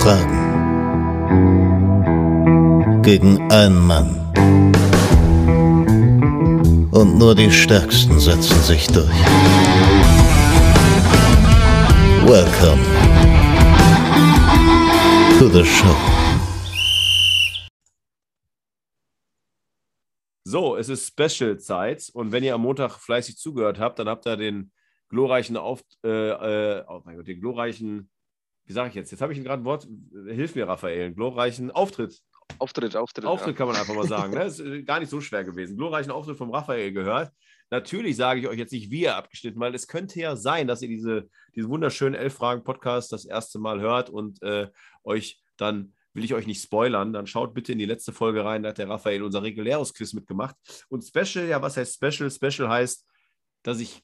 Fragen gegen einen Mann. Und nur die Stärksten setzen sich durch. Welcome to the show. So, es ist Special-Zeit und wenn ihr am Montag fleißig zugehört habt, dann habt ihr den glorreichen Auf, äh, äh, oh mein Gott, den glorreichen, wie sage ich jetzt? Jetzt habe ich gerade ein Wort, hilf mir, Raphael, einen glorreichen Auftritt. Auftritt, Auftritt. Auftritt ja. kann man einfach mal sagen. Ne? Das ist äh, gar nicht so schwer gewesen. Glorreichen Auftritt vom Raphael gehört. Natürlich sage ich euch jetzt nicht, wie ihr abgeschnitten, weil es könnte ja sein, dass ihr diese, diesen wunderschönen Elf-Fragen-Podcast das erste Mal hört und äh, euch dann will ich euch nicht spoilern, dann schaut bitte in die letzte Folge rein, da hat der Raphael unser reguläres Quiz mitgemacht. Und Special, ja, was heißt Special? Special heißt, dass ich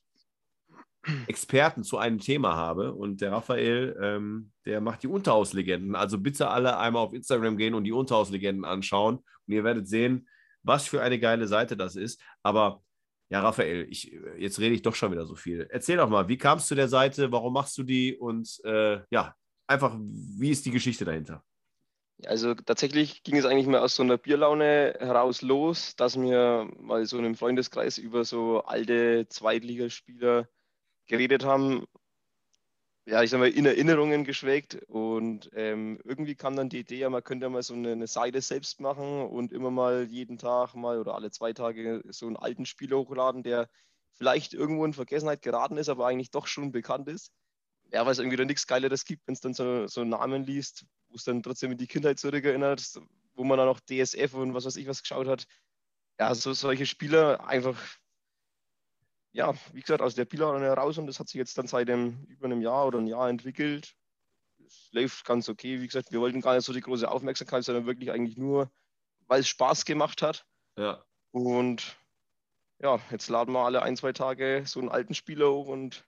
Experten zu einem Thema habe und der Raphael, ähm, der macht die Unterhauslegenden. Also bitte alle einmal auf Instagram gehen und die Unterhauslegenden anschauen und ihr werdet sehen, was für eine geile Seite das ist. Aber ja, Raphael, ich, jetzt rede ich doch schon wieder so viel. Erzähl doch mal, wie kamst du der Seite, warum machst du die und äh, ja, einfach, wie ist die Geschichte dahinter? Also tatsächlich ging es eigentlich mal aus so einer Bierlaune heraus los, dass wir mal so in einem Freundeskreis über so alte Zweitligaspieler geredet haben. Ja, ich sag mal, in Erinnerungen geschwelgt und ähm, irgendwie kam dann die Idee, ja, man könnte mal so eine, eine, Seite selbst machen und immer mal jeden Tag mal oder alle zwei Tage so einen alten Spieler hochladen, der vielleicht irgendwo in Vergessenheit geraten ist, aber eigentlich doch schon bekannt ist. Ja, weil es irgendwie da nichts Geileres gibt, wenn es dann so, so Namen liest, wo es dann trotzdem in die Kindheit zurückerinnert, wo man dann auch DSF und was weiß ich was geschaut hat. Ja, so solche Spieler einfach ja, wie gesagt, aus der Pilar heraus und das hat sich jetzt dann seit einem, über einem Jahr oder ein Jahr entwickelt. Es läuft ganz okay. Wie gesagt, wir wollten gar nicht so die große Aufmerksamkeit, sondern wirklich eigentlich nur, weil es Spaß gemacht hat. Ja. Und ja, jetzt laden wir alle ein, zwei Tage so einen alten Spieler hoch und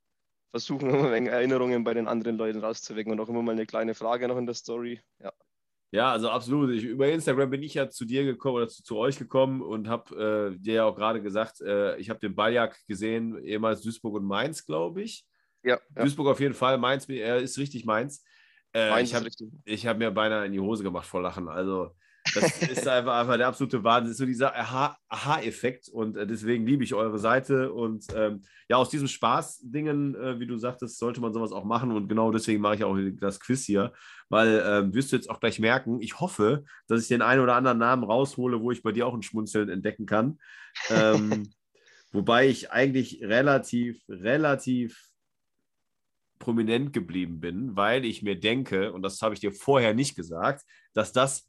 versuchen immer ein Erinnerungen bei den anderen Leuten rauszuwecken und auch immer mal eine kleine Frage noch in der Story. Ja. Ja, also absolut. Ich, über Instagram bin ich ja zu dir gekommen oder zu, zu euch gekommen und habe äh, dir ja auch gerade gesagt, äh, ich habe den Balljak gesehen, ehemals Duisburg und Mainz, glaube ich. Ja, ja, Duisburg auf jeden Fall, Mainz, er ist richtig Mainz. Äh, Mainz ich habe hab mir beinahe in die Hose gemacht vor Lachen. Also das ist einfach, einfach der absolute Wahnsinn. Das ist so dieser Aha-Effekt und äh, deswegen liebe ich eure Seite. Und ähm, ja, aus diesem Spaß-Dingen, äh, wie du sagtest, sollte man sowas auch machen. Und genau deswegen mache ich auch das Quiz hier, weil ähm, wirst du jetzt auch gleich merken, ich hoffe, dass ich den einen oder anderen Namen raushole, wo ich bei dir auch ein Schmunzeln entdecken kann. Ähm, wobei ich eigentlich relativ, relativ prominent geblieben bin, weil ich mir denke, und das habe ich dir vorher nicht gesagt, dass das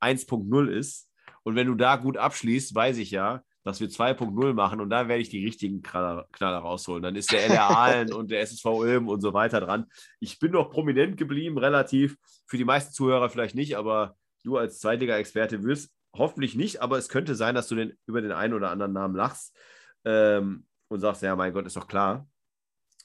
1.0 ist. Und wenn du da gut abschließt, weiß ich ja, dass wir 2.0 machen und da werde ich die richtigen Knaller, Knaller, rausholen. Dann ist der LR Aalen und der SSV Ulm und so weiter dran. Ich bin noch prominent geblieben, relativ. Für die meisten Zuhörer vielleicht nicht, aber du als Zweitliga-Experte wirst hoffentlich nicht, aber es könnte sein, dass du den, über den einen oder anderen Namen lachst ähm, und sagst, ja, mein Gott, ist doch klar.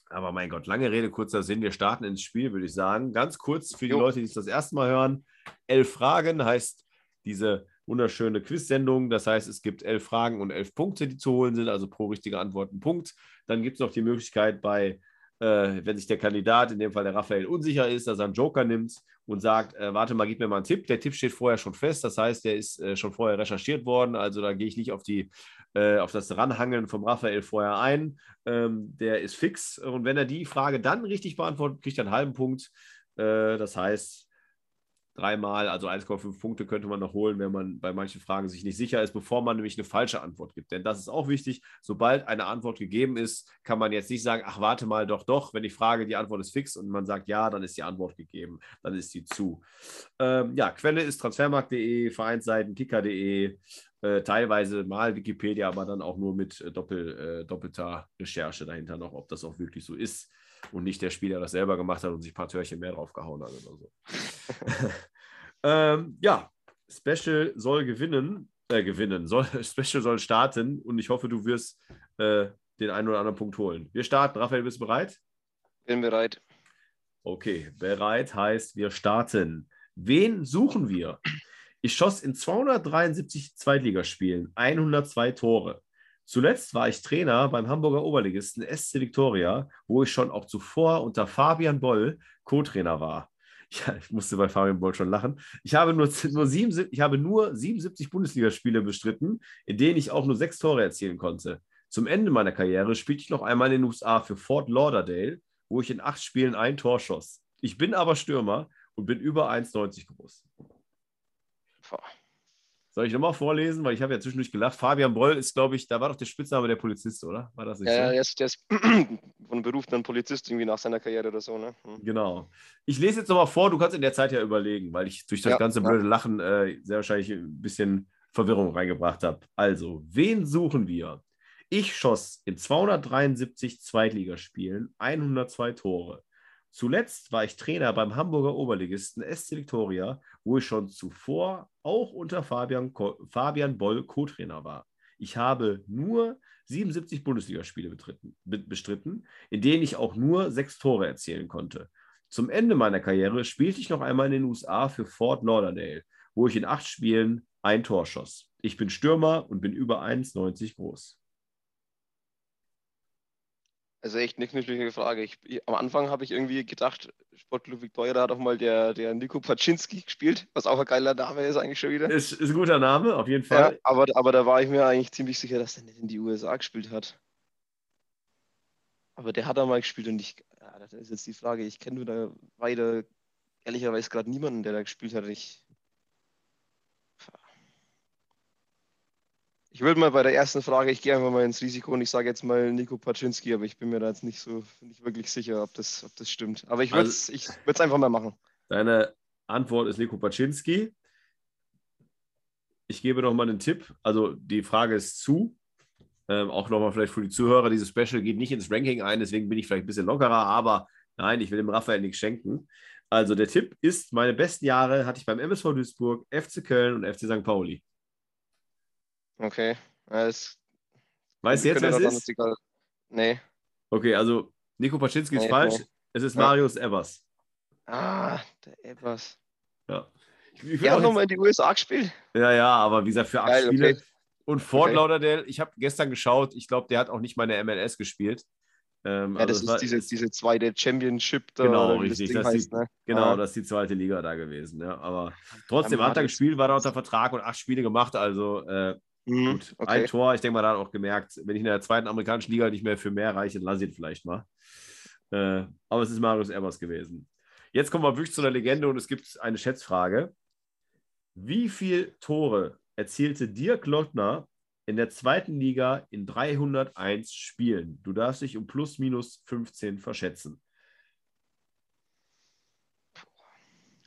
Aber mein Gott, lange Rede, kurzer Sinn. Wir starten ins Spiel, würde ich sagen. Ganz kurz für die jo. Leute, die es das erste Mal hören. Elf Fragen heißt diese wunderschöne Quiz-Sendung. Das heißt, es gibt elf Fragen und elf Punkte, die zu holen sind, also pro richtige Antwort ein Punkt. Dann gibt es noch die Möglichkeit bei, äh, wenn sich der Kandidat, in dem Fall der Raphael, unsicher ist, dass er einen Joker nimmt und sagt, äh, warte mal, gib mir mal einen Tipp. Der Tipp steht vorher schon fest, das heißt, der ist äh, schon vorher recherchiert worden, also da gehe ich nicht auf, die, äh, auf das Ranhangeln vom Raphael vorher ein. Ähm, der ist fix und wenn er die Frage dann richtig beantwortet, kriegt er einen halben Punkt. Äh, das heißt, dreimal, also 1,5 Punkte könnte man noch holen, wenn man bei manchen Fragen sich nicht sicher ist, bevor man nämlich eine falsche Antwort gibt. Denn das ist auch wichtig. Sobald eine Antwort gegeben ist, kann man jetzt nicht sagen, ach, warte mal, doch, doch. Wenn ich frage, die Antwort ist fix und man sagt ja, dann ist die Antwort gegeben. Dann ist sie zu. Ähm, ja, Quelle ist transfermarkt.de, Vereinsseiten, kicker.de, äh, teilweise mal Wikipedia, aber dann auch nur mit äh, doppel, äh, doppelter Recherche dahinter noch, ob das auch wirklich so ist und nicht der Spieler das selber gemacht hat und sich ein paar Törchen mehr draufgehauen hat oder so. ähm, ja, Special soll gewinnen, äh, gewinnen, soll, Special soll starten und ich hoffe, du wirst äh, den einen oder anderen Punkt holen. Wir starten. Raphael, bist du bereit? Bin bereit. Okay, bereit heißt, wir starten. Wen suchen wir? Ich schoss in 273 Zweitligaspielen 102 Tore. Zuletzt war ich Trainer beim Hamburger Oberligisten SC Victoria, wo ich schon auch zuvor unter Fabian Boll Co-Trainer war. Ja, ich musste bei Fabian Boll schon lachen. Ich habe nur, nur, 77, ich habe nur 77 Bundesligaspiele bestritten, in denen ich auch nur sechs Tore erzielen konnte. Zum Ende meiner Karriere spielte ich noch einmal in den USA für Fort Lauderdale, wo ich in acht Spielen ein Tor schoss. Ich bin aber Stürmer und bin über 1,90 groß. Soll ich nochmal vorlesen? Weil ich habe ja zwischendurch gelacht. Fabian Boll ist, glaube ich, da war doch der Spitzname der Polizist, oder? War das nicht ja, so? Ja, der ist, der ist von Beruf dann Polizist irgendwie nach seiner Karriere oder so, ne? Hm. Genau. Ich lese jetzt nochmal vor, du kannst in der Zeit ja überlegen, weil ich durch das Ja, ganze blöde Lachen äh, sehr wahrscheinlich ein bisschen Verwirrung reingebracht habe. Also, wen suchen wir? Ich schoss in 273 Zweitligaspielen 102 Tore. Zuletzt war ich Trainer beim Hamburger Oberligisten SC Victoria, wo ich schon zuvor auch unter Fabian, Fabian Boll Co-Trainer war. Ich habe nur 77 Bundesligaspiele bestritten, in denen ich auch nur sechs Tore erzielen konnte. Zum Ende meiner Karriere spielte ich noch einmal in den USA für Fort Lauderdale, wo ich in acht Spielen ein Tor schoss. Ich bin Stürmer und bin über 1,90 groß. Also echt eine knifflige Frage. Ich, am Anfang habe ich irgendwie gedacht, Sportclub Victoria, da hat auch mal der, der Nico Paczynski gespielt, was auch ein geiler Name ist eigentlich schon wieder. Ist, ist ein guter Name, auf jeden Ja, Fall. aber, aber da war ich mir eigentlich ziemlich sicher, dass der nicht in die USA gespielt hat. Aber der hat da mal gespielt und ich, ja, das ist jetzt die Frage, ich kenne nur da weiter, ehrlicherweise gerade niemanden, der da gespielt hat. Ich, ich würde mal bei der ersten Frage, ich gehe einfach mal ins Risiko und ich sage jetzt mal Nico Paczynski, aber ich bin mir da jetzt nicht so nicht wirklich sicher, ob das, ob das stimmt. Aber ich würde es würd's einfach mal machen. Deine Antwort ist Nico Paczynski. Ich gebe noch mal einen Tipp. Also die Frage ist zu. Ähm, auch nochmal vielleicht für die Zuhörer, dieses Special geht nicht ins Ranking ein, deswegen bin ich vielleicht ein bisschen lockerer, aber nein, ich will dem Raphael nichts schenken. Also der Tipp ist, meine besten Jahre hatte ich beim MSV Duisburg, FC Köln und FC St. Pauli. Okay. Das Weißt du jetzt, wer es ist? egal- Nee. Okay, also Nico Paczynski ist Nee, falsch. nee. Es ist Ja. Marius Evers. Ah, der Evers. Ja. Ich, ich auch hat nochmal in die USA gespielt. Ja, ja, aber wie gesagt, für acht Geil, Spiele. okay. Und Fort Okay. Lauderdale, ich habe gestern geschaut, ich glaube, der hat auch nicht meine MLS gespielt. Ähm, Ja, also das es ist war- diese, diese zweite Championship da. Genau, richtig, Das das ist heißt, ne? Genau, Ah. das ist die zweite Liga da gewesen. Ja. Aber trotzdem hat er gespielt, war da unter Vertrag und acht Spiele gemacht. Also äh, Mhm, gut, okay. ein Tor. Ich denke mal, da hat auch gemerkt, wenn ich in der zweiten amerikanischen Liga nicht mehr für mehr reiche, dann lasse ich ihn vielleicht mal. Äh, aber es ist Marius Evers gewesen. Jetzt kommen wir wirklich zu einer Legende und es gibt eine Schätzfrage. Wie viele Tore erzielte Dirk Lottner in der zweiten Liga in 301 Spielen? Du darfst dich um plus minus 15 verschätzen.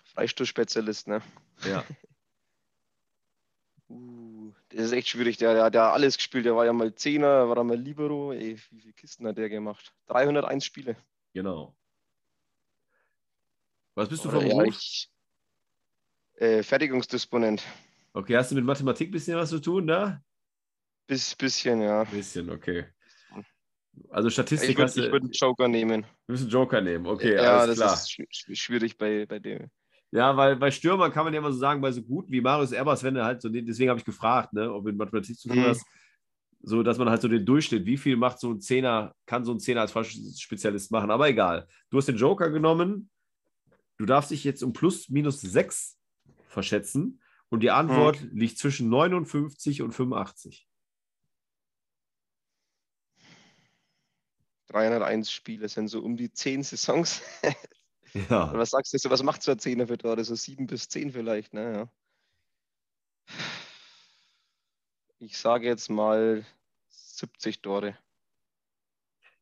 Freistoßspezialist, ne? Ja. Uh, das ist echt schwierig. Der, der hat ja alles gespielt. Der war ja mal Zehner, war da mal Libero. Ey, wie viele Kisten hat der gemacht? 301 Spiele. Genau. Was bist du vom ja, Beruf? ich, äh, Fertigungsdisponent. Okay, hast du mit Mathematik ein bisschen was zu tun da? Bis, bisschen, ja. Bisschen, okay. Also Ich Statistik würde hast du. würd einen Joker nehmen. Du musst einen Joker nehmen, okay, ja, das klar. ist schw- schw- schwierig bei, bei dem. Ja, weil bei Stürmern kann man ja immer so sagen, bei so gut wie Marius Erbers, wenn er halt so, den- deswegen habe ich gefragt, ne, ob du mit Mathematik zu tun Mhm. hast, so dass man halt so den Durchschnitt, wie viel macht so ein Zehner, kann so ein Zehner als Spezialist machen, aber egal. Du hast den Joker genommen, du darfst dich jetzt um plus minus 6 verschätzen und die Antwort Mhm. liegt zwischen 59 und 85. 301 Spiele sind so um die 10 Saisons. Ja. Was sagst du, so, was macht so ein Zehner für Tore? So 7 bis 10 vielleicht, ne? Ja. Ich sage jetzt mal 70 Tore.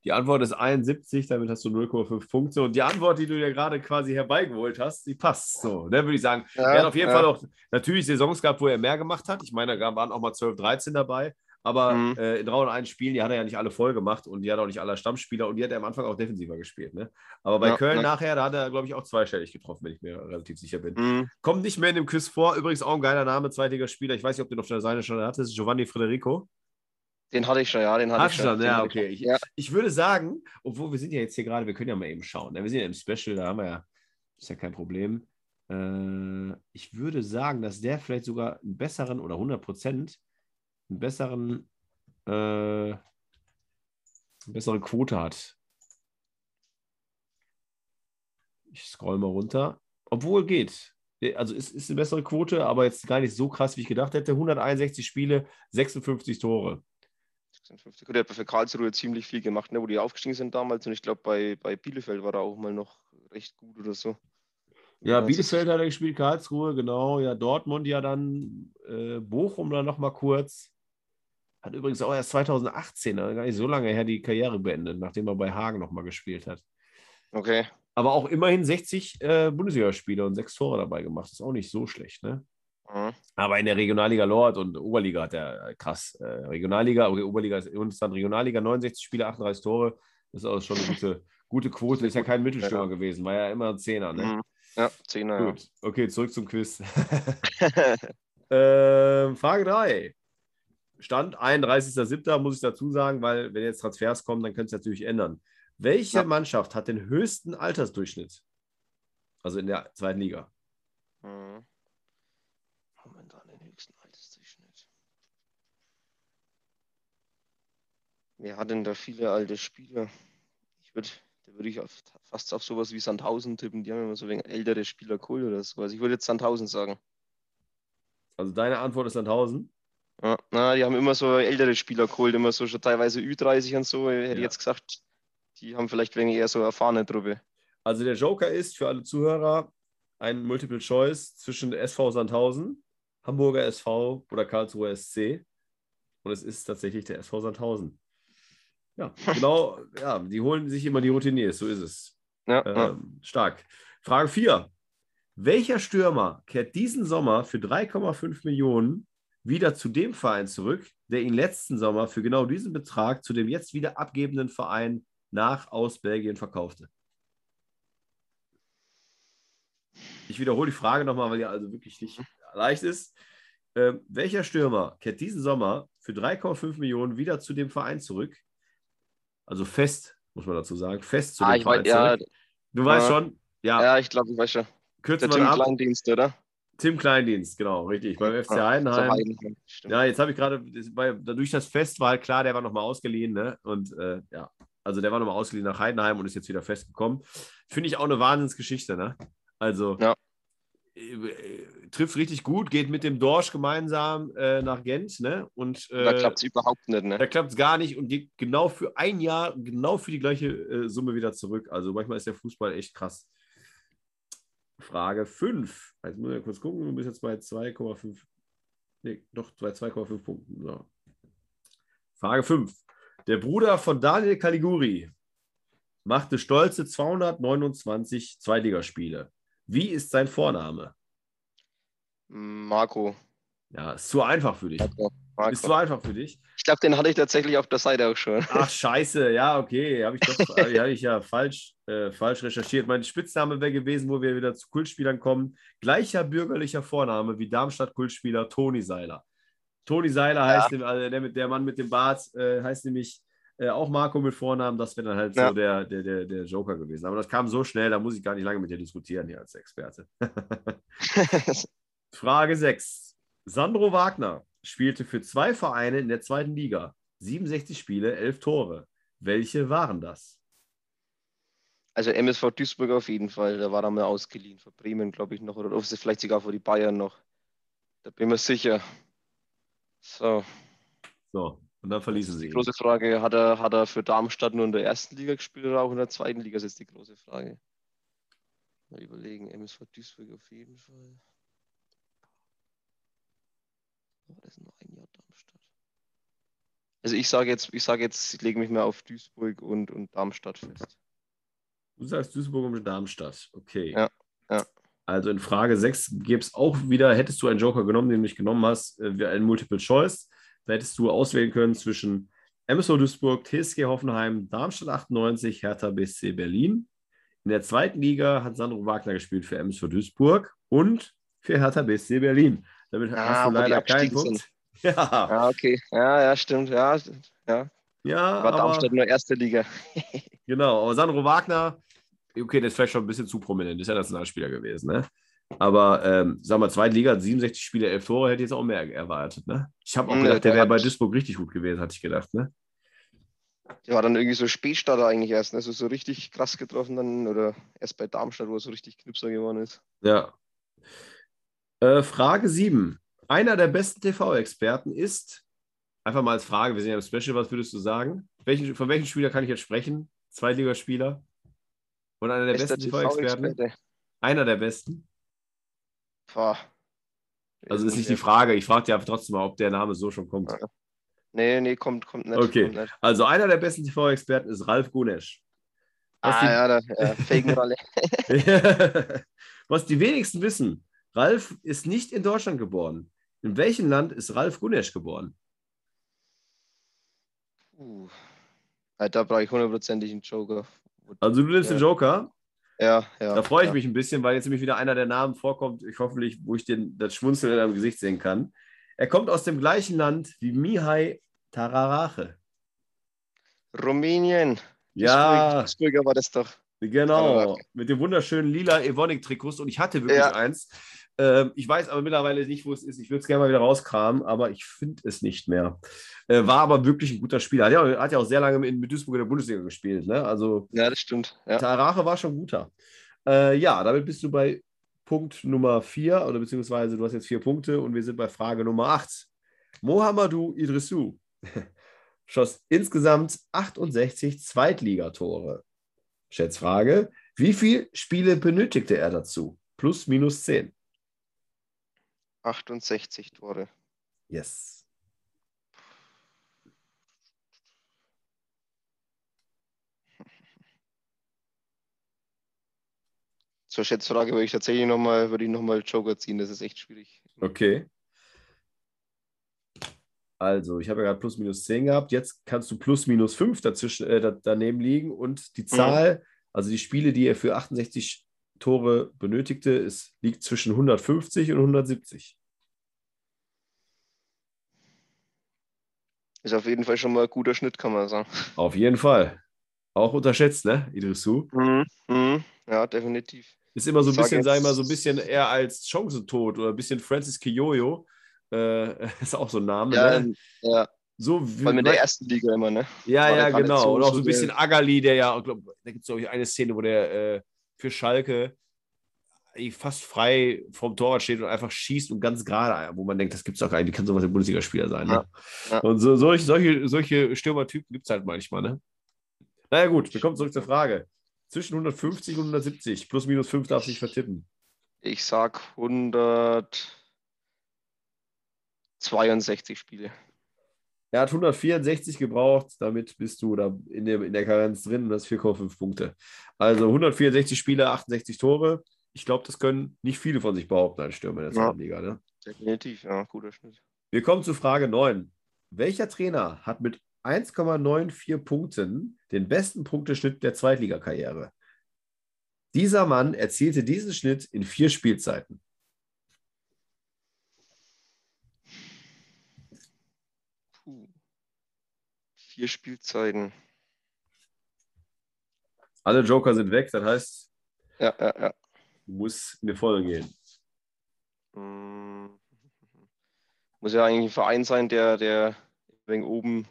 Die Antwort ist 71, damit hast du 0,5 Punkte. Und die Antwort, die du dir gerade quasi herbeigeholt hast, die passt so. Ne, würde ich sagen. Ja, er hat auf jeden ja. Fall auch natürlich Saisons gehabt, wo er mehr gemacht hat. Ich meine, da waren auch mal 12, 13 dabei. Aber Mhm. äh, in 301 Spielen, die hat er ja nicht alle voll gemacht und die hat auch nicht alle Stammspieler und die hat er am Anfang auch defensiver gespielt. Ne? Aber bei Ja, Köln ja. nachher, da hat er, glaube ich, auch zweistellig getroffen, wenn ich mir relativ sicher bin. Mhm. Kommt nicht mehr in dem Quiz vor. Übrigens auch ein geiler Name, zweitiger Spieler. Ich weiß nicht, ob du den auf der Seite schon hattest. Giovanni Federico. Den hatte ich schon, ja, den hatte Hast ich schon. schon, ja, okay. Ich, Ja. ich würde sagen, obwohl wir sind ja jetzt hier gerade, wir können ja mal eben schauen. ne? Wir sind ja im Special, da haben wir ja, ist ja kein Problem. Äh, ich würde sagen, dass der vielleicht sogar einen besseren oder 100 Prozent einen besseren, äh, eine bessere Quote hat. Ich scroll mal runter. Obwohl geht. Also ist, ist eine bessere Quote, aber jetzt gar nicht so krass, wie ich gedacht hätte. 161 Spiele, 56 Tore. 56. Gut, er hat für Karlsruhe ziemlich viel gemacht, ne, wo die aufgestiegen sind damals. Und ich glaube, bei, bei Bielefeld war er auch mal noch recht gut oder so. Ja, Bielefeld hat er gespielt, Karlsruhe, genau. Ja, Dortmund ja dann, äh, Bochum dann nochmal kurz. Hat übrigens auch erst 2018, also gar nicht so lange her, die Karriere beendet, nachdem er bei Hagen nochmal gespielt hat. Okay. Aber auch immerhin 60 äh, Bundesligaspiele und sechs Tore dabei gemacht. Ist auch nicht so schlecht, ne? Mhm. Aber in der Regionalliga Nord und Oberliga hat er äh, krass. Äh, Regionalliga, okay, Oberliga ist uns dann Regionalliga, 69 Spiele, 38 Tore. Das ist auch schon eine gute, gute Quote. Ist ja kein Mittelstürmer Ja. gewesen, war ja immer ein Zehner, ne? Mhm. Ja, Zehner. Gut, okay, zurück zum Quiz. ähm, Frage 3. Stand 31.07. muss ich dazu sagen, weil wenn jetzt Transfers kommen, dann könnte es natürlich ändern. Welche Ja. Mannschaft hat den höchsten Altersdurchschnitt? Also in der zweiten Liga. Mhm. Momentan den höchsten Altersdurchschnitt. Wer hat denn da viele alte Spieler? Ich würde, da würde ich auf, fast auf sowas wie Sandhausen tippen. Die haben immer so wenig ältere Spieler geholt oder sowas. Ich würde jetzt Sandhausen sagen. Also deine Antwort ist Sandhausen. Ja, na, die haben immer so ältere Spieler geholt, immer so schon teilweise Ü30 und so. Ich hätte Ja. jetzt gesagt, die haben vielleicht wegen eher so erfahrene Truppe. Also der Joker ist für alle Zuhörer ein Multiple Choice zwischen SV Sandhausen, Hamburger SV oder Karlsruher SC. Und es ist tatsächlich der SV Sandhausen. Ja, genau. Ja, die holen sich immer die Routiniers, so ist es. Ja, ja. Ähm, stark. Frage 4. Welcher Stürmer kehrt diesen Sommer für 3,5 Millionen wieder zu dem Verein zurück, der ihn letzten Sommer für genau diesen Betrag zu dem jetzt wieder abgebenden Verein nach aus Belgien verkaufte? Ich wiederhole die Frage nochmal, weil die also wirklich nicht leicht ist. Ähm, welcher Stürmer kehrt diesen Sommer für 3,5 Millionen wieder zu dem Verein zurück? Also fest, muss man dazu sagen, fest zu Ah, dem Verein ja, zurück. Du weißt Ja. schon, ja, ja, ich glaube, ich weiß schon. kürzen Der wir Tim ab. Kleindienst, oder? Tim Kleindienst, genau, richtig. Beim FC Heidenheim. Ja, jetzt habe ich gerade, dadurch das Fest war halt klar, der war nochmal ausgeliehen, ne? Und äh, ja, also der war nochmal ausgeliehen nach Heidenheim und ist jetzt wieder festgekommen. Finde ich auch eine Wahnsinnsgeschichte, ne? Also Ja. äh, äh, trifft richtig gut, geht mit dem Dorsch gemeinsam äh, nach Gent, ne? Und äh, Da klappt es überhaupt nicht, ne? da klappt es gar nicht und geht genau für ein Jahr, genau für die gleiche äh, Summe wieder zurück. Also manchmal ist der Fußball echt krass. Frage 5. Jetzt muss ich kurz gucken, du bist jetzt bei 2,5. Nee, doch bei 2,5 Punkten. So. Frage 5. Der Bruder von Daniel Caliguri machte stolze 229 Zweitligaspiele. Wie ist sein Vorname? Marco. Ja, ist zu einfach für dich. Marco. Ist zu Marco. einfach für dich. Ich glaube, den hatte ich tatsächlich auf der Seite auch schon. Ach, scheiße, ja, okay, habe ich, doch- hab ich- ja falsch, äh, falsch recherchiert. Mein Spitzname wäre gewesen, wo wir wieder zu Kultspielern kommen. Gleicher bürgerlicher Vorname wie Darmstadt-Kultspieler Toni Seiler. Toni Seiler heißt, dem- also der, der Mann mit dem Bart, äh, heißt nämlich äh, auch Marco mit Vornamen. Das wäre dann halt Ja. so der, der, der, der Joker gewesen. Aber das kam so schnell, da muss ich gar nicht lange mit dir diskutieren hier als Experte. Frage 6. Sandro Wagner spielte für zwei Vereine in der zweiten Liga. 67 Spiele, 11 Tore. Welche waren das? Also MSV Duisburg auf jeden Fall. Da war er mal ausgeliehen. Von Bremen, glaube ich, noch. Oder vielleicht sogar vor die Bayern noch. Da bin ich mir sicher. So, So, und dann verließen sie die große Frage, hat er, hat er für Darmstadt nur in der ersten Liga gespielt oder auch in der zweiten Liga? Das ist jetzt die große Frage. Mal überlegen, MSV Duisburg auf jeden Fall. Aber das ist nur ein Jahr Darmstadt. Also ich sage jetzt, ich sage jetzt, ich lege mich mal auf Duisburg und, und Darmstadt fest. Du sagst Duisburg und Darmstadt. Okay. Ja, ja. Also in Frage 6 gäbe es auch wieder, hättest du einen Joker genommen, den du nicht genommen hast, äh, ein Multiple Choice. Da hättest du auswählen können zwischen MSO Duisburg, TSG Hoffenheim, Darmstadt 98, Hertha BSC Berlin. In der zweiten Liga hat Sandro Wagner gespielt für MSV Duisburg und für Hertha BSC Berlin. Damit Ah, hast du leider keinen Punkt. Ja, Ja, okay. Ja, ja, stimmt. Ja, ja. ja War Darmstadt nur erste Liga. genau. Aber Sandro Wagner, okay, der ist vielleicht schon ein bisschen zu prominent, ist ja Nationalspieler gewesen, ne? Aber ähm, sag mal, zweite Liga, 67 Spiele, 11 Tore, hätte ich jetzt auch mehr erwartet, ne? Ich habe auch gedacht, der der wäre bei Duisburg richtig gut gewesen, hatte ich gedacht, ne? Der war dann irgendwie so Spätstarter eigentlich erst, ne? so, so richtig krass getroffen dann oder erst bei Darmstadt, wo er so richtig Knipser geworden ist. Ja. Äh, Frage 7. Einer der besten TV-Experten ist, einfach mal als Frage, wir sind ja im Special, was würdest du sagen? Welchen, von welchem Spieler kann ich jetzt sprechen? Zweitligaspieler? Und einer der Bester besten TV-Experten? TV-Experte. Einer der besten? Boah. Also ist nicht die Frage. Ich frage dir trotzdem mal, ob der Name so schon kommt. Nee, nee, kommt, kommt nicht. Okay. Kommt nicht. Also einer der besten TV-Experten ist Ralf Gunesch. Was Ah, die- ja, da, ja, Felgenrolle. Was die wenigsten wissen, Ralf ist nicht in Deutschland geboren. In welchem Land ist Ralf Gunesch geboren? uh. da brauche ich hundertprozentig einen Joker. Also du nimmst Ja. den Joker. Ja, ja. Da freue ich ja. mich ein bisschen, weil jetzt nämlich wieder einer der Namen vorkommt, ich hoffentlich, wo ich den, das Schmunzeln in deinem Gesicht sehen kann. Er kommt aus dem gleichen Land wie Mihai Tararache. Rumänien. Ja, Duisburger war das doch. genau. Tararache. Mit dem wunderschönen lila Evonik-Trikots. Und ich hatte wirklich Ja. eins. Ähm, ich weiß aber mittlerweile nicht, wo es ist. Ich würde es gerne mal wieder rauskramen, aber ich finde es nicht mehr. Äh, war aber wirklich ein guter Spieler. Hat ja, hat ja auch sehr lange in, Duisburg in der Bundesliga gespielt. Ne? Also Ja, das stimmt. Ja. Tarache war schon guter. Äh, ja, damit bist du bei Punkt Nummer 4 oder beziehungsweise du hast jetzt vier Punkte und wir sind bei Frage Nummer 8. Mohamedou Idrissou schoss insgesamt 68 Zweitligatore. Schätzfrage: Wie viele Spiele benötigte er dazu? Plus, minus 10. 68 Tore. Yes. Zur Schätzfrage würde ich tatsächlich nochmal, würde ich nochmal Joker ziehen. Das ist echt schwierig. Okay. Also, ich habe ja gerade plus minus 10 gehabt. Jetzt kannst du plus minus 5 dazwischen, äh, da, daneben liegen und die Zahl, also die Spiele, die er für 68 Tore benötigte, ist, liegt zwischen 150 und 170. Ist auf jeden Fall schon mal ein guter Schnitt, kann man sagen. Auf jeden Fall. Auch unterschätzt, ne, Idrissou? Mhm. Ja, definitiv. Ist immer so ein bisschen, sag ich mal, so ein bisschen eher als Chancentod oder ein bisschen Francis Kiyoyo. Äh, ist auch so ein Name, Ja, ne? ja So wie, vor allem in der ersten Liga immer, ne? Ja, ja, genau. Und auch so ein bisschen Agali, der ja, glaub, da gibt es, glaube ich, eine Szene, wo der äh, für Schalke eigentlich fast frei vom Torwart steht und einfach schießt und ganz gerade, wo man denkt, das gibt es doch nicht, kann sowas ein Bundesligaspieler sein. Ne? Ja, ja. Und so, solche, solche, solche Stürmertypen gibt es halt manchmal. Ne? Naja, gut, wir kommen zurück zur Frage. Zwischen 150 und 170, plus minus 5 darf sich vertippen. Ich sag 162 Spiele. Er hat 164 gebraucht, damit bist du da in der, in der Karenz drin und das 4,5 Punkte. Also 164 Spiele, 68 Tore. Ich glaube, das können nicht viele von sich behaupten als Stürmer in der Ja. zweiten Liga. Ne? Definitiv, ja, guter Schnitt. Wir kommen zu Frage 9. Welcher Trainer hat mit 1,94 Punkten den besten Punkteschnitt der Zweitligakarriere? Dieser Mann erzielte diesen Schnitt in vier Spielzeiten. Vier Spielzeiten. Alle Joker sind weg, das heißt, Ja, ja, ja. du musst in die Vollen gehen. Mm. Muss ja eigentlich ein Verein sein, der, der wenig oben,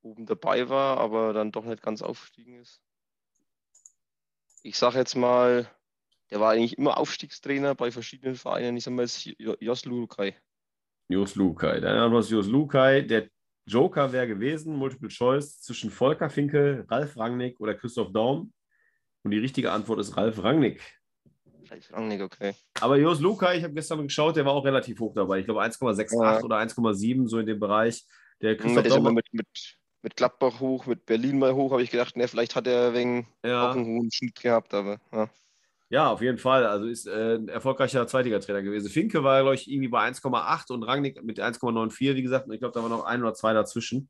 oben dabei war, aber dann doch nicht ganz aufgestiegen ist. Ich sage jetzt mal, der war eigentlich immer Aufstiegstrainer bei verschiedenen Vereinen. Ich sage mal, es ist Jo- Jos Lukai. Jos Lukai. Deine Antwort ist Jos Lukai. Der Joker wäre gewesen, Multiple Choice, zwischen Volker Finkel, Ralf Rangnick oder Christoph Daum. Und die richtige Antwort ist Ralf Rangnick. Ralf Rangnick, okay. Aber Jos Lukai, ich habe gestern geschaut, der war auch relativ hoch dabei. Ich glaube 1,68 Ja. oder 1,7, so in dem Bereich. Der Christoph ist immer Daum. mit, mit, mit Gladbach hoch, mit Berlin mal hoch, habe ich gedacht, ne, vielleicht hat er wegen auch Ja, einen hohen Schnitt gehabt, aber ja. Ja, auf jeden Fall. Also ist äh, ein erfolgreicher Zweitligatrainer gewesen. Finke war, glaube ich, irgendwie bei 1,8 und Rangnick mit 1,94, wie gesagt. Und ich glaube, da war noch ein oder zwei dazwischen.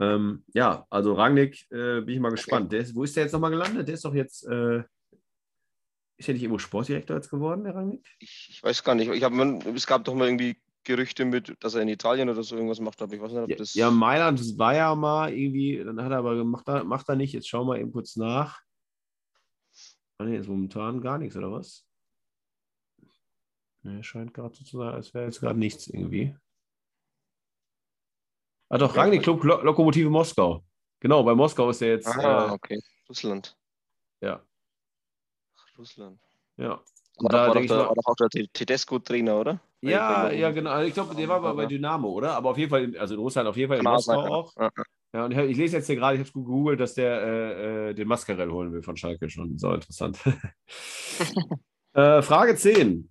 Ähm, ja, also Rangnick, äh, bin ich mal gespannt. Der ist, wo ist der jetzt nochmal gelandet? Der ist doch jetzt, äh, ist der nicht irgendwo Sportdirektor jetzt geworden, der Rangnick? Ich, ich weiß gar nicht. Ich hab, es gab doch mal irgendwie Gerüchte mit, dass er in Italien oder so irgendwas macht, aber ich weiß nicht, ob Ja, das. ja, Mailand das war ja mal irgendwie, dann hat er aber gemacht, macht er nicht. Jetzt schauen wir eben kurz nach. Ah, nee, ist momentan gar nichts, oder was? Nee, scheint gerade so zu sein, als wäre jetzt gerade nichts irgendwie. Ah, doch, Ja, Rangnick Club Lo Lokomotive Moskau. Genau, bei Moskau ist er jetzt. Ah, äh, okay. Russland. ja, Russland. ja. War, da doch, war, doch ich der, mal- war doch auch der Te- Tedesco-Trainer, oder? Ja, Bei- ja, genau. Also Ich glaube, der war aber bei Dynamo, oder? Aber auf jeden Fall, in- also in Russland auf jeden Fall in Moskau auch. Ja, ja. Und ich, lese jetzt hier gerade, ich habe es gegoogelt, dass der äh, äh, den Mascarell holen will von Schalke schon. So interessant. äh, Frage 10.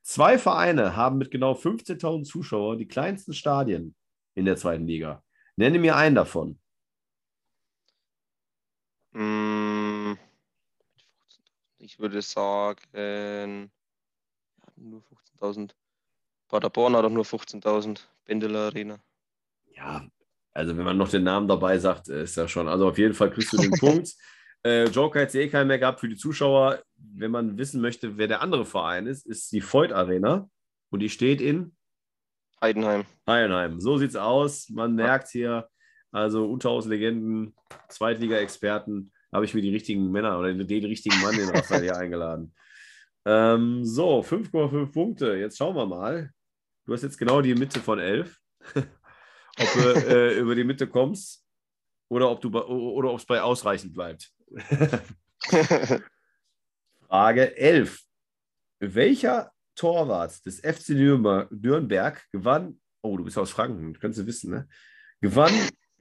Zwei Vereine haben mit genau 15.000 Zuschauern die kleinsten Stadien in der zweiten Liga. Nenne mir einen davon. Mm, Ich würde sagen, nur 15.000. Paderborn hat auch nur 15.000. Bendeler Arena. Ja, also wenn man noch den Namen dabei sagt, ist ja schon. Also auf jeden Fall kriegst du den Punkt. Äh, Joker hat eh keinen mehr gehabt für die Zuschauer. Wenn man wissen möchte, wer der andere Verein ist, ist die Voigt Arena. Und die steht in Heidenheim. Heidenheim. So sieht's aus. Man merkt hier, also Unterhaus-Legenden, Zweitliga-Experten, habe ich mir die richtigen Männer oder den richtigen Mann, den Raphael hier eingeladen. Ähm, so, 5,5 Punkte. Jetzt schauen wir mal. Du hast jetzt genau die Mitte von 11. ob du äh, über die Mitte kommst oder ob du bei, oder ob es bei ausreichend bleibt. Frage 11. Welcher Torwart des FC Nürnber- Nürnberg gewann, oh, du bist aus Franken, kannst du wissen, ne? Gewann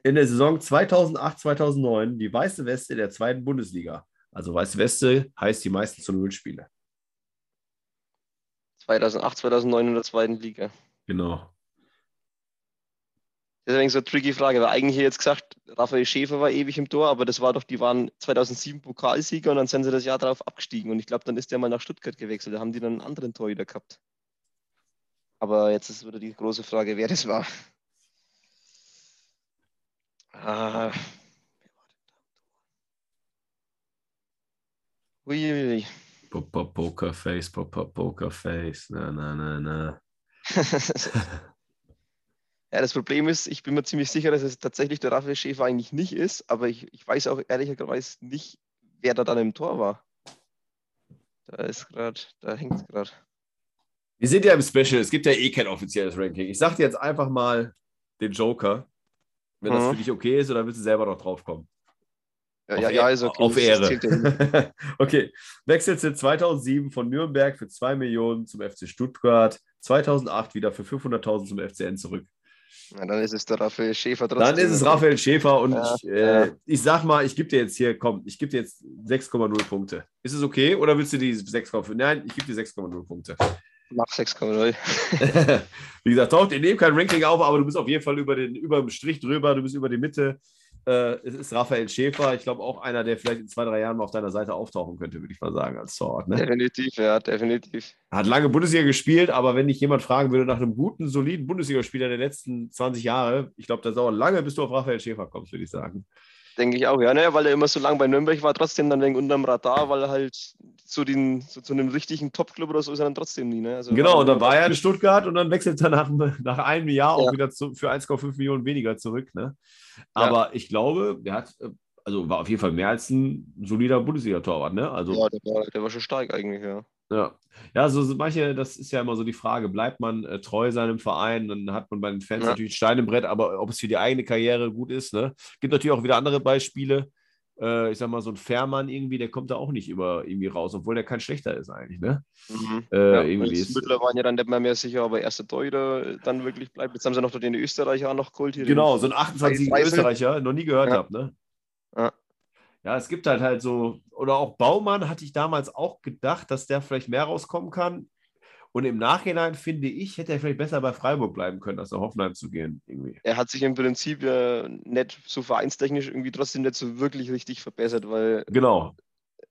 in der Saison 2008-2009 die Weiße Weste der zweiten Bundesliga. Also Weiße Weste heißt die meisten zu Null Spiele. 2008, 2009 in der zweiten Liga. Genau. Das ist eigentlich so eine tricky Frage, weil eigentlich hier jetzt gesagt, Raphael Schäfer war ewig im Tor, aber das war doch, die waren 2007 Pokalsieger und dann sind sie das Jahr darauf abgestiegen und ich glaube, dann ist der mal nach Stuttgart gewechselt, da haben die dann einen anderen Torhüter gehabt. Aber jetzt ist wieder die große Frage, wer das war. Ah. Uiuiui. Pokerface, Pokerface. Na, na, na, na. Ja, das Problem ist, ich bin mir ziemlich sicher, dass es tatsächlich der Raphael Schäfer eigentlich nicht ist, aber ich, ich weiß auch ehrlicherweise nicht, wer da dann im Tor war. Da ist gerade, da hängt es gerade. Wir sind ja im Special, es gibt ja eh kein offizielles Ranking. Ich sag dir jetzt einfach mal den Joker, wenn das Mhm. für dich okay ist, oder willst du selber noch drauf kommen? Ja, Auf ja, ja, ist okay. Auf Das Ehre. okay. Wechselte 2007 von Nürnberg für 2 Millionen zum FC Stuttgart, 2008 wieder für 500.000 zum FCN zurück. Na, dann ist es der Raphael Schäfer trotzdem. Dann ist es Raphael Schäfer und Ja, ich, äh, ja. ich sag mal, ich gebe dir jetzt hier, komm, ich gebe dir jetzt 6,0 Punkte. Ist es okay oder willst du die 6,5? Nein, ich gebe dir 6,0 Punkte. Mach 6,0. Wie gesagt, taucht in dem kein Ranking auf, aber du bist auf jeden Fall über, den, über dem Strich drüber, du bist über die Mitte. Äh, es ist Raphael Schäfer, ich glaube auch einer, der vielleicht in zwei, drei Jahren mal auf deiner Seite auftauchen könnte, würde ich mal sagen, als Torwart. Ne? Definitiv, ja, definitiv. Hat lange Bundesliga gespielt, aber wenn dich jemand fragen würde nach einem guten, soliden Bundesligaspieler der letzten 20 Jahre, ich glaube, das dauert lange, bis du auf Raphael Schäfer kommst, würde ich sagen. Denke ich auch, ja, ne, weil er immer so lange bei Nürnberg war, trotzdem dann wegen unterm Radar, weil er halt zu, den, so, zu einem richtigen Top-Club oder so ist er dann trotzdem nie. Ne? Also Genau, und dann war er in Stuttgart und dann wechselt er nach, nach einem Jahr auch Ja. wieder zu, für 1,5 Millionen weniger zurück. Ne? Aber ich glaube, der hat, äh, also war auf jeden Fall mehr als ein solider Bundesliga-Torwart. Ne? Also, Ja, der war, der war schon stark eigentlich, ja. Ja. Ja, so so manche, das ist ja immer so die Frage, bleibt man äh, treu seinem Verein, dann hat man bei den Fans Ja. natürlich ein Stein im Brett, aber ob es für die eigene Karriere gut ist, ne? Gibt natürlich auch wieder andere Beispiele. Äh, ich sag mal, so ein Fährmann irgendwie, der kommt da auch nicht über irgendwie raus, obwohl der kein schlechter ist eigentlich, ne? Mhm. Äh, ja, irgendwie ist, ja dann nicht mehr, mehr sicher, ob er erster Torhüter dann wirklich bleibt. Jetzt haben sie noch den Österreicher auch noch geholt. Hier Genau, so ein 28 Freisel. Österreicher, noch nie gehört Ja. habe, ne? Ja. Ja, es gibt halt halt so, oder auch Baumann hatte ich damals auch gedacht, dass der vielleicht mehr rauskommen kann. Und im Nachhinein finde ich, hätte er vielleicht besser bei Freiburg bleiben können, als nach Hoffenheim zu gehen, irgendwie. Er hat sich im Prinzip ja nicht so vereinstechnisch irgendwie trotzdem nicht so wirklich richtig verbessert, weil, Genau.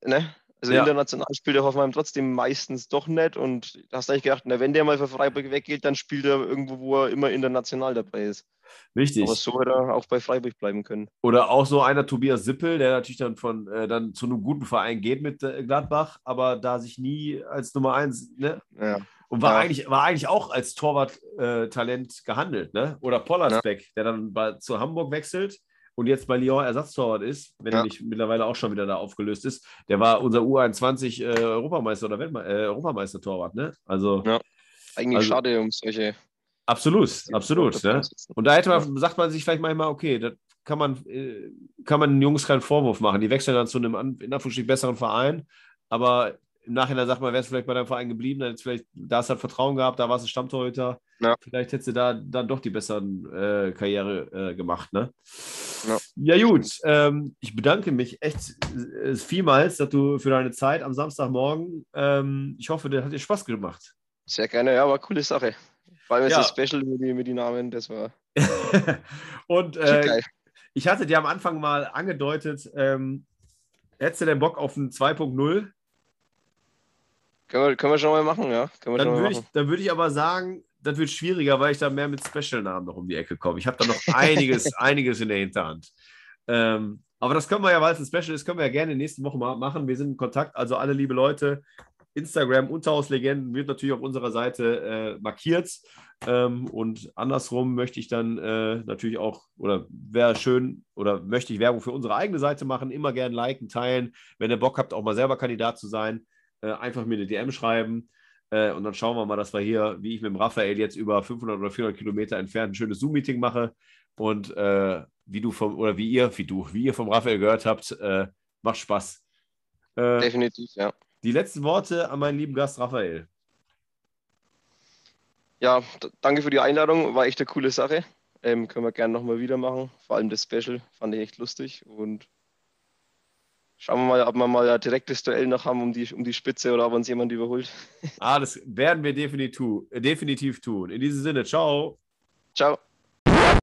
ne? Also Ja. international spielt der Hoffenheim trotzdem meistens doch nicht und da hast du eigentlich gedacht, na, wenn der mal für Freiburg weggeht, dann spielt er irgendwo, wo er immer international dabei ist. Richtig. Aber so hätte er auch bei Freiburg bleiben können. Oder auch so einer Tobias Sippel, der natürlich dann von äh, dann zu einem guten Verein geht mit äh, Gladbach, aber da sich nie als Nummer eins, ne? Ja. Und war, Ja. eigentlich, war eigentlich auch als Torwart-Talent gehandelt, ne? Oder Pollersbeck, der dann bei, zu Hamburg wechselt und jetzt bei Lyon Ersatztorwart ist, wenn er Ja. nicht mittlerweile auch schon wieder da aufgelöst ist. Der war unser U21 äh, Europameister oder Weltme äh, Europameister-Torwart, ne? Also Ja. Eigentlich Also- schade um solche. absolut, absolut, ne? Und da hätte man, sagt man sich vielleicht manchmal, okay, das kann man, äh, kann man den Jungs keinen Vorwurf machen. Die wechseln dann zu einem in Anführungsstrichen besseren Verein, aber im Nachhinein sagt man, wärst du vielleicht bei deinem Verein geblieben, dann vielleicht, da hast du halt Vertrauen gehabt, da warst du Stammtorhüter. Ja. Vielleicht hättest du da dann doch die besseren äh, Karriere äh, gemacht. Ne? Ja, ja gut. Ähm, ich bedanke mich echt äh, vielmals dass du für deine Zeit am Samstagmorgen. Ähm, ich hoffe, das hat dir Spaß gemacht. Sehr gerne, ja, war eine coole Sache. Vor allem jetzt ja. das Special mit, mit den Namen, das war. Und äh, ich hatte dir am Anfang mal angedeutet, ähm, hättest du denn Bock auf ein 2.0? Können wir, können wir schon mal machen, ja. dann würde ich, würd ich aber sagen, das wird schwieriger, weil ich da mehr mit Special-Namen noch um die Ecke komme. Ich habe da noch einiges, einiges in der Hinterhand. Ähm, aber das können wir ja, weil es ein Special ist, können wir ja gerne nächste Woche mal machen. Wir sind in Kontakt. Also alle liebe Leute, Instagram Unterhauslegenden wird natürlich auf unserer Seite äh, markiert. Ähm, und andersrum möchte ich dann äh, natürlich auch, oder wäre schön, oder möchte ich Werbung für unsere eigene Seite machen. Immer gerne liken, teilen. Wenn ihr Bock habt, auch mal selber Kandidat zu sein, äh, einfach mir eine DM schreiben. Äh, und dann schauen wir mal, dass wir hier, wie ich mit dem Raphael jetzt über 500 oder 400 Kilometer entfernt ein schönes Zoom-Meeting mache. Und äh, wie du vom, oder wie ihr, wie du, wie ihr vom Raphael gehört habt, äh, macht Spaß. Äh, Definitiv, ja. Die letzten Worte an meinen lieben Gast Raphael. Ja, danke für die Einladung. War echt eine coole Sache. Ähm, können wir gerne nochmal wieder machen. Vor allem das Special fand ich echt lustig und Schauen wir mal, ob wir mal ein direktes Duell noch haben um die, um die Spitze oder ob uns jemand überholt. Ah, das werden wir definitiv, definitiv tun. In diesem Sinne, ciao. Ciao.